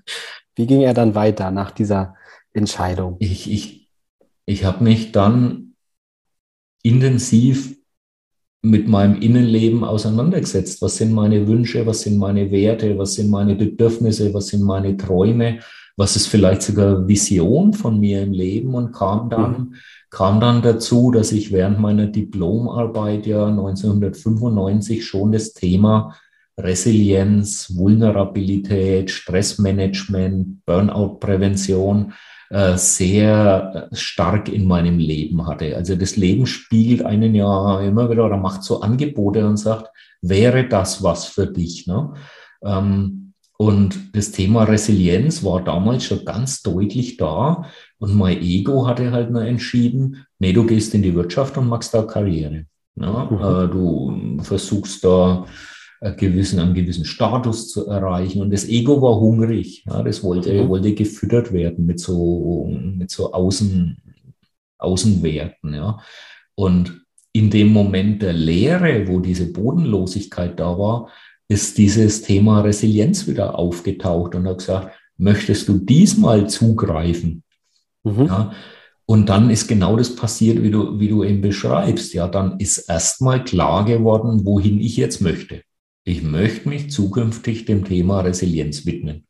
Wie ging er dann weiter nach dieser Entscheidung? Ich, ich, ich habe mich dann intensiv mit meinem Innenleben auseinandergesetzt. Was sind meine Wünsche, was sind meine Werte, was sind meine Bedürfnisse, was sind meine Träume was ist vielleicht sogar Vision von mir im Leben und kam dann, mhm. kam dann dazu, dass ich während meiner Diplomarbeit ja 1995 schon das Thema Resilienz, Vulnerabilität, Stressmanagement, Burnout-Prävention äh, sehr stark in meinem Leben hatte. Also das Leben spiegelt einen ja immer wieder oder macht so Angebote und sagt, wäre das was für dich? Ne? Ähm, und das Thema Resilienz war damals schon ganz deutlich da. Und mein Ego hatte halt nur entschieden, nee, du gehst in die Wirtschaft und machst da Karriere. Ja, mhm. äh, du versuchst da einen gewissen, einen gewissen Status zu erreichen. Und das Ego war hungrig. Ja, das wollte, mhm. wollte gefüttert werden mit so, mit so Außen, Außenwerten. Ja. Und in dem Moment der Leere, wo diese Bodenlosigkeit da war, ist dieses Thema Resilienz wieder aufgetaucht und hat gesagt, möchtest du diesmal zugreifen? Mhm. Ja, und dann ist genau das passiert, wie du, wie du eben beschreibst. Ja, dann ist erstmal klar geworden, wohin ich jetzt möchte. Ich möchte mich zukünftig dem Thema Resilienz widmen.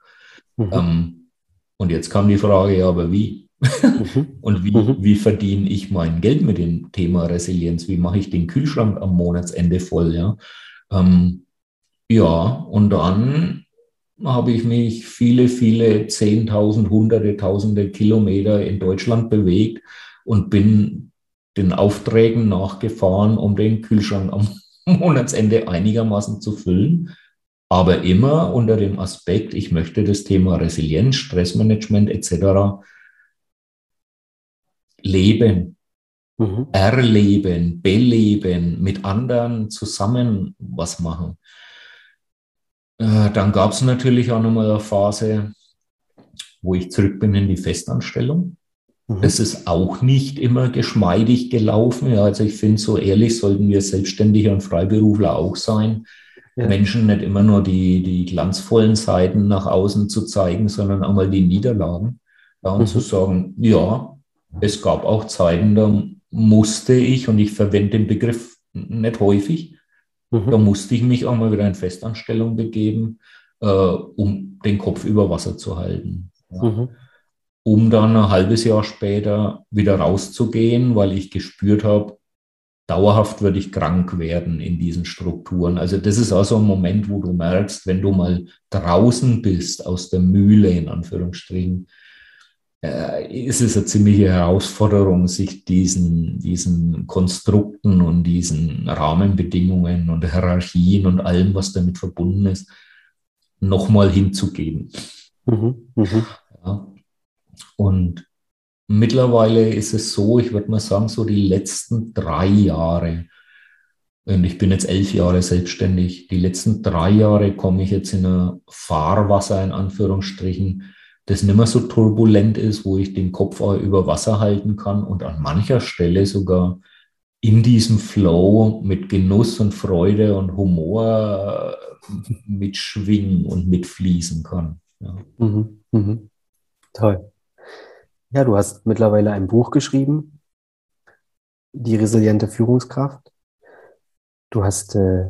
Mhm. Ähm, und jetzt kam die Frage, ja, aber wie? Mhm. (laughs) und wie, mhm. wie verdiene ich mein Geld mit dem Thema Resilienz? Wie mache ich den Kühlschrank am Monatsende voll? Ja? Ähm, ja, und dann habe ich mich viele, viele Zehntausend, Hunderte, Tausende Kilometer in Deutschland bewegt und bin den Aufträgen nachgefahren, um den Kühlschrank am (laughs) Monatsende einigermaßen zu füllen. Aber immer unter dem Aspekt, ich möchte das Thema Resilienz, Stressmanagement etc. leben, mhm. erleben, beleben, mit anderen zusammen was machen. Äh, dann gab es natürlich auch nochmal eine Phase, wo ich zurück bin in die Festanstellung. Mhm. Es ist auch nicht immer geschmeidig gelaufen. Ja, also ich finde, so ehrlich sollten wir Selbstständige und Freiberufler auch sein. Ja. Menschen nicht immer nur die, die glanzvollen Seiten nach außen zu zeigen, sondern auch mal die Niederlagen. Ja, und mhm. zu sagen, ja, es gab auch Zeiten, da musste ich, und ich verwende den Begriff nicht häufig, mhm. da musste ich mich auch mal wieder in Festanstellung begeben, äh, um den Kopf über Wasser zu halten. Ja. Mhm um dann ein halbes Jahr später wieder rauszugehen, weil ich gespürt habe, dauerhaft würde ich krank werden in diesen Strukturen. Also das ist auch so ein Moment, wo du merkst, wenn du mal draußen bist aus der Mühle, in Anführungsstrichen, ist es eine ziemliche Herausforderung, sich diesen, diesen Konstrukten und diesen Rahmenbedingungen und Hierarchien und allem, was damit verbunden ist, nochmal hinzugeben. Mhm, mh. ja. Und mittlerweile ist es so, ich würde mal sagen, so die letzten drei Jahre, und ich bin jetzt elf Jahre selbstständig, die letzten drei Jahre komme ich jetzt in ein Fahrwasser, in Anführungsstrichen, das nicht mehr so turbulent ist, wo ich den Kopf über Wasser halten kann und an mancher Stelle sogar in diesem Flow mit Genuss und Freude und Humor mitschwingen und mitfließen kann. Ja. Mhm, mh. Toll. Ja, du hast mittlerweile ein Buch geschrieben, Die resiliente Führungskraft. Du hast äh,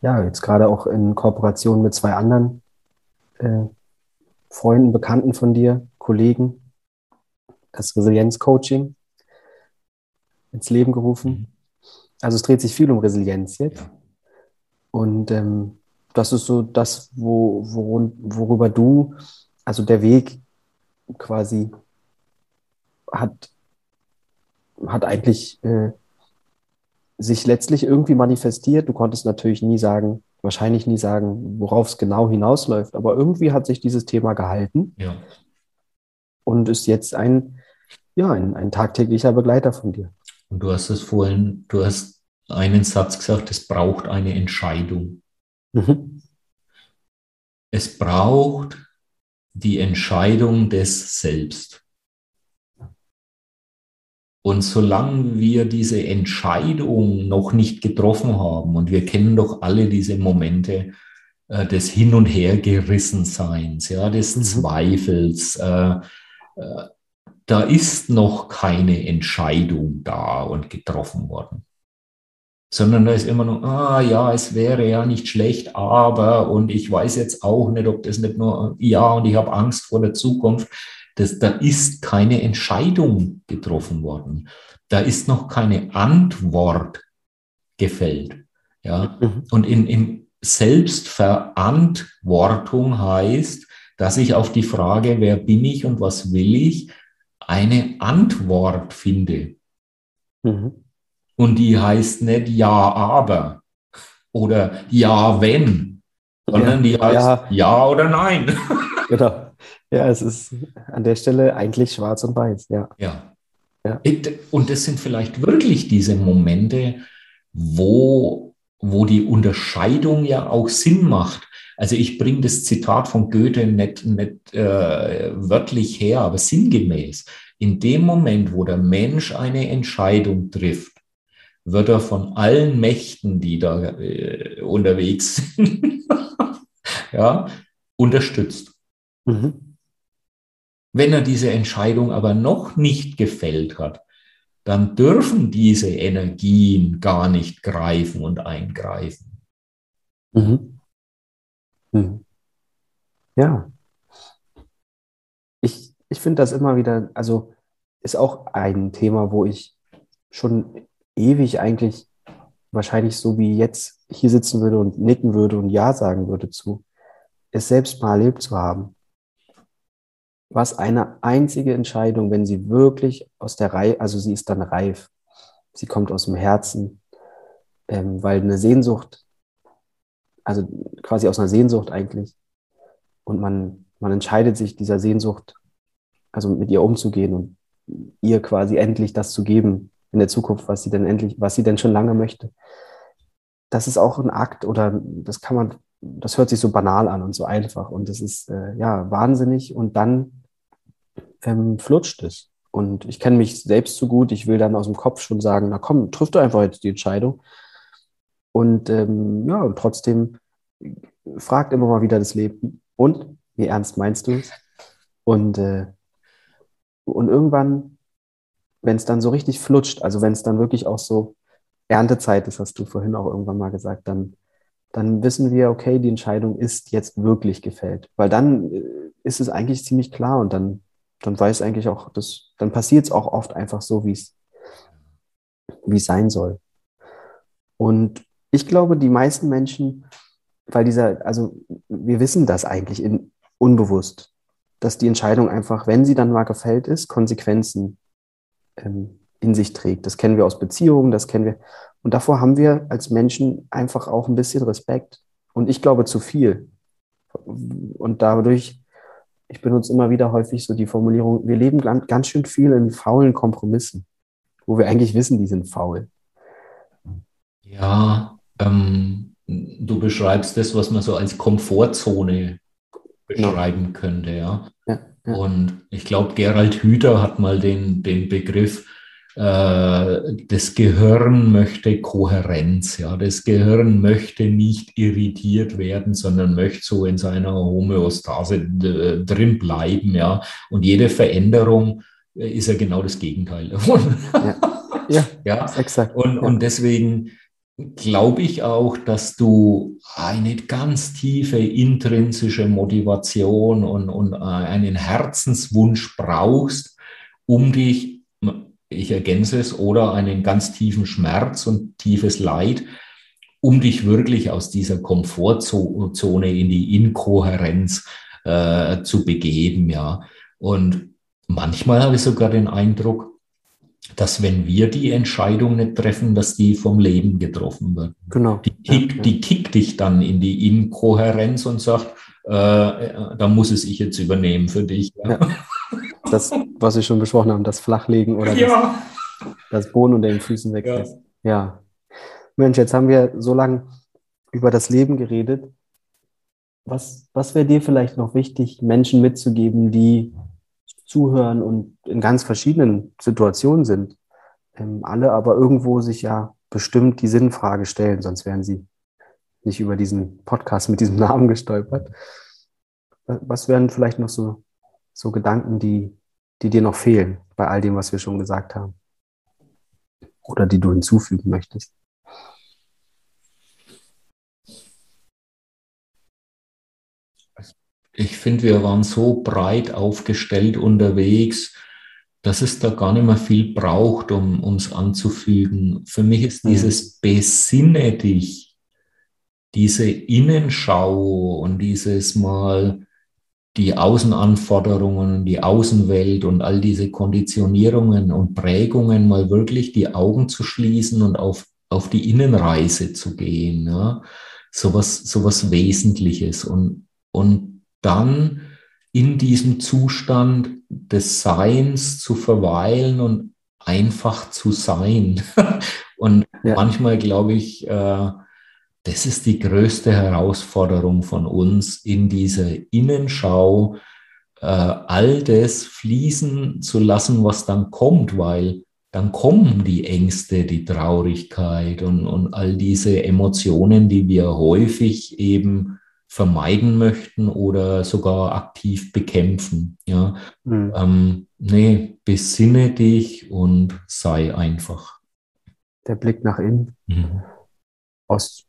ja jetzt gerade auch in Kooperation mit zwei anderen äh, Freunden, Bekannten von dir, Kollegen, das Resilienz-Coaching ins Leben gerufen. Also es dreht sich viel um Resilienz jetzt. Und ähm, das ist so das, wo, wo, worüber du, also der Weg quasi hat, hat eigentlich äh, sich letztlich irgendwie manifestiert. Du konntest natürlich nie sagen, wahrscheinlich nie sagen, worauf es genau hinausläuft, aber irgendwie hat sich dieses Thema gehalten ja. und ist jetzt ein, ja, ein, ein tagtäglicher Begleiter von dir. Und du hast es vorhin, du hast einen Satz gesagt, es braucht eine Entscheidung. Mhm. Es braucht die Entscheidung des Selbst. Und solange wir diese Entscheidung noch nicht getroffen haben, und wir kennen doch alle diese Momente äh, des Hin- und Hergerissenseins, ja, des mhm. Zweifels, äh, äh, da ist noch keine Entscheidung da und getroffen worden. Sondern da ist immer noch, ah ja, es wäre ja nicht schlecht, aber, und ich weiß jetzt auch nicht, ob das nicht nur, ja, und ich habe Angst vor der Zukunft. Das, da ist keine Entscheidung getroffen worden. Da ist noch keine Antwort gefällt. Ja? Mhm. Und in, in Selbstverantwortung heißt, dass ich auf die Frage, wer bin ich und was will ich, eine Antwort finde. Mhm. Und die heißt nicht ja, aber oder ja, wenn, sondern ja, die heißt ja, ja oder nein. Genau. Ja, es ist an der Stelle eigentlich schwarz und weiß, ja. Ja. ja. Und das sind vielleicht wirklich diese Momente, wo, wo die Unterscheidung ja auch Sinn macht. Also ich bringe das Zitat von Goethe nicht, nicht äh, wörtlich her, aber sinngemäß. In dem Moment, wo der Mensch eine Entscheidung trifft, wird er von allen Mächten, die da äh, unterwegs (laughs) sind, ja, unterstützt. Mhm. Wenn er diese Entscheidung aber noch nicht gefällt hat, dann dürfen diese Energien gar nicht greifen und eingreifen. Mhm. Mhm. Ja. Ich, ich finde das immer wieder, also ist auch ein Thema, wo ich schon ewig eigentlich wahrscheinlich so wie jetzt hier sitzen würde und nicken würde und Ja sagen würde zu, es selbst mal erlebt zu haben was eine einzige Entscheidung, wenn sie wirklich aus der Reihe, also sie ist dann reif, sie kommt aus dem Herzen, ähm, weil eine Sehnsucht, also quasi aus einer Sehnsucht eigentlich, und man, man entscheidet sich dieser Sehnsucht, also mit ihr umzugehen und ihr quasi endlich das zu geben in der Zukunft, was sie denn endlich, was sie denn schon lange möchte. Das ist auch ein Akt oder das kann man, das hört sich so banal an und so einfach. Und das ist äh, ja wahnsinnig. Und dann ähm, flutscht es. Und ich kenne mich selbst so gut, ich will dann aus dem Kopf schon sagen, na komm, triff doch einfach jetzt die Entscheidung. Und ähm, ja, und trotzdem fragt immer mal wieder das Leben, und wie ernst meinst du es? Und, äh, und irgendwann, wenn es dann so richtig flutscht, also wenn es dann wirklich auch so Erntezeit ist, hast du vorhin auch irgendwann mal gesagt, dann, dann wissen wir, okay, die Entscheidung ist jetzt wirklich gefällt. Weil dann äh, ist es eigentlich ziemlich klar und dann, dann weiß eigentlich auch, das, dann passiert es auch oft einfach so, wie es wie es sein soll. Und ich glaube, die meisten Menschen, weil dieser, also wir wissen das eigentlich in, unbewusst, dass die Entscheidung einfach, wenn sie dann mal gefällt ist, Konsequenzen ähm, in sich trägt. Das kennen wir aus Beziehungen, das kennen wir. Und davor haben wir als Menschen einfach auch ein bisschen Respekt. Und ich glaube zu viel. Und dadurch, ich benutze immer wieder häufig so die Formulierung, wir leben ganz schön viel in faulen Kompromissen, wo wir eigentlich wissen, die sind faul. Ja, ähm, du beschreibst das, was man so als Komfortzone beschreiben ja. könnte, ja. ja, ja. Und ich glaube, Gerald Hüther hat mal den, den Begriff, das Gehirn möchte Kohärenz, ja. Das Gehirn möchte nicht irritiert werden, sondern möchte so in seiner Homöostase drin bleiben, ja. Und jede Veränderung äh, ist ja genau das Gegenteil davon. Ja, (laughs) ja, ja. exakt. Und, und deswegen glaube ich auch, dass du eine ganz tiefe intrinsische Motivation und, und äh, einen Herzenswunsch brauchst, um dich, ich ergänze es, oder einen ganz tiefen Schmerz und tiefes Leid, um dich wirklich aus dieser Komfortzone in die Inkohärenz äh, zu begeben, ja. Und manchmal habe ich sogar den Eindruck, dass wenn wir die Entscheidung nicht treffen, dass die vom Leben getroffen wird. Genau. Die, kick, ja, die kickt dich dann in die Inkohärenz und sagt, äh, äh, da muss es ich jetzt übernehmen für dich. Ja. ja. Das, was wir schon besprochen haben, das Flachlegen oder ja. das, das Bohnen unter den Füßen weg Ja. ja. Mensch, jetzt haben wir so lange über das Leben geredet. Was, was wäre dir vielleicht noch wichtig, Menschen mitzugeben, die zuhören und in ganz verschiedenen Situationen sind. Ähm, alle aber irgendwo sich ja bestimmt die Sinnfrage stellen, sonst wären sie nicht über diesen Podcast mit diesem Namen gestolpert. Was wären vielleicht noch so, so Gedanken, die, die dir noch fehlen bei all dem, was wir schon gesagt haben? Oder die du hinzufügen möchtest? ich finde, wir waren so breit aufgestellt unterwegs, dass es da gar nicht mehr viel braucht, um uns anzufügen. Für mich ist mhm. dieses Besinne dich, diese Innenschau und dieses mal die Außenanforderungen, die Außenwelt und all diese Konditionierungen und Prägungen mal wirklich die Augen zu schließen und auf, auf die Innenreise zu gehen. Ja? Sowas, sowas Wesentliches. Und, und dann in diesem Zustand des Seins zu verweilen und einfach zu sein. (laughs) und ja. manchmal glaube ich, äh, das ist die größte Herausforderung von uns in dieser Innenschau, äh, all das fließen zu lassen, was dann kommt, weil dann kommen die Ängste, die Traurigkeit und, und all diese Emotionen, die wir häufig eben vermeiden möchten oder sogar aktiv bekämpfen. Ja, mhm. ähm, nee, besinne dich und sei einfach. Der Blick nach innen. Mhm. Aus, aus,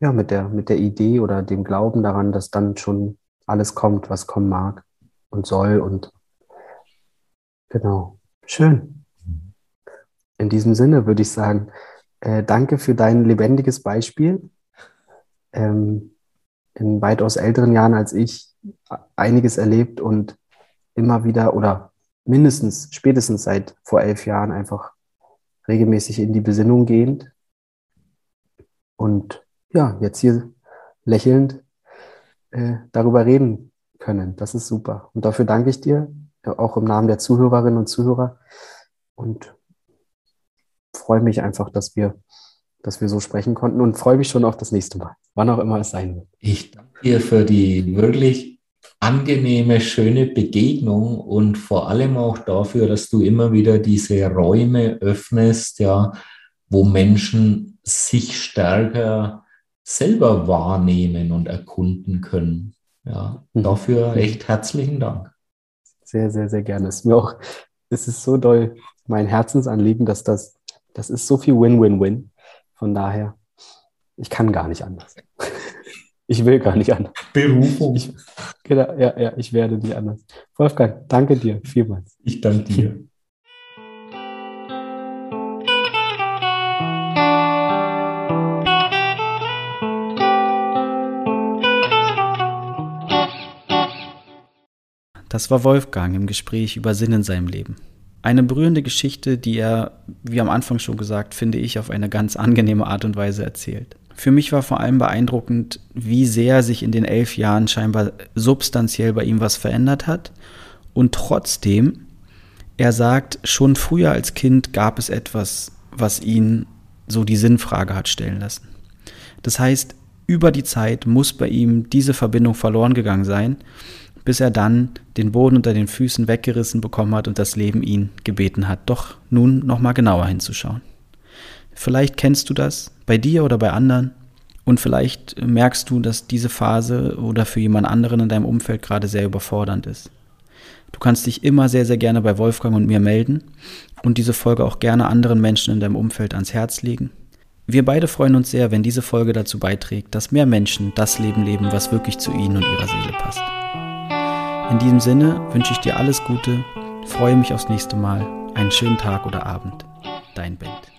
ja, mit der, mit der Idee oder dem Glauben daran, dass dann schon alles kommt, was kommen mag und soll und genau. Schön. In diesem Sinne würde ich sagen, äh, danke für dein lebendiges Beispiel. Ähm, in weitaus älteren Jahren als ich einiges erlebt und immer wieder oder mindestens spätestens seit vor elf Jahren einfach regelmäßig in die Besinnung gehend. Und ja, jetzt hier lächelnd äh, darüber reden können. Das ist super. Und dafür danke ich dir, auch im Namen der Zuhörerinnen und Zuhörer. Und freue mich einfach, dass wir dass wir so sprechen konnten und freue mich schon auf das nächste Mal, wann auch immer es sein wird. Ich danke dir für die wirklich angenehme, schöne Begegnung und vor allem auch dafür, dass du immer wieder diese Räume öffnest, ja, wo Menschen sich stärker selber wahrnehmen und erkunden können. Ja, mhm. dafür echt herzlichen Dank. Sehr, sehr, sehr gerne. Es ist mir auch, es ist so doll mein Herzensanliegen, dass das, das ist so viel Win-Win-Win. Von daher, ich kann gar nicht anders. (laughs) Ich will gar nicht anders. Berufung. Ich, genau, ja, ja, ich werde nicht anders. Wolfgang, danke dir vielmals. Ich danke dir. Das war Wolfgang im Gespräch über Sinn in seinem Leben. Eine berührende Geschichte, die er, wie am Anfang schon gesagt, finde ich, auf eine ganz angenehme Art und Weise erzählt. Für mich war vor allem beeindruckend, wie sehr sich in den elf Jahren scheinbar substanziell bei ihm was verändert hat. Und trotzdem, er sagt, schon früher als Kind gab es etwas, was ihn so die Sinnfrage hat stellen lassen. Das heißt, über die Zeit muss bei ihm diese Verbindung verloren gegangen sein bis er dann den Boden unter den Füßen weggerissen bekommen hat und das Leben ihn gebeten hat, doch nun nochmal genauer hinzuschauen. Vielleicht kennst du das bei dir oder bei anderen und vielleicht merkst du, dass diese Phase oder für jemand anderen in deinem Umfeld gerade sehr überfordernd ist. Du kannst dich immer sehr, sehr gerne bei Wolfgang und mir melden und diese Folge auch gerne anderen Menschen in deinem Umfeld ans Herz legen. Wir beide freuen uns sehr, wenn diese Folge dazu beiträgt, dass mehr Menschen das Leben leben, was wirklich zu ihnen und ihrer Seele passt. In diesem Sinne wünsche ich dir alles Gute, freue mich aufs nächste Mal, einen schönen Tag oder Abend. Dein Bent.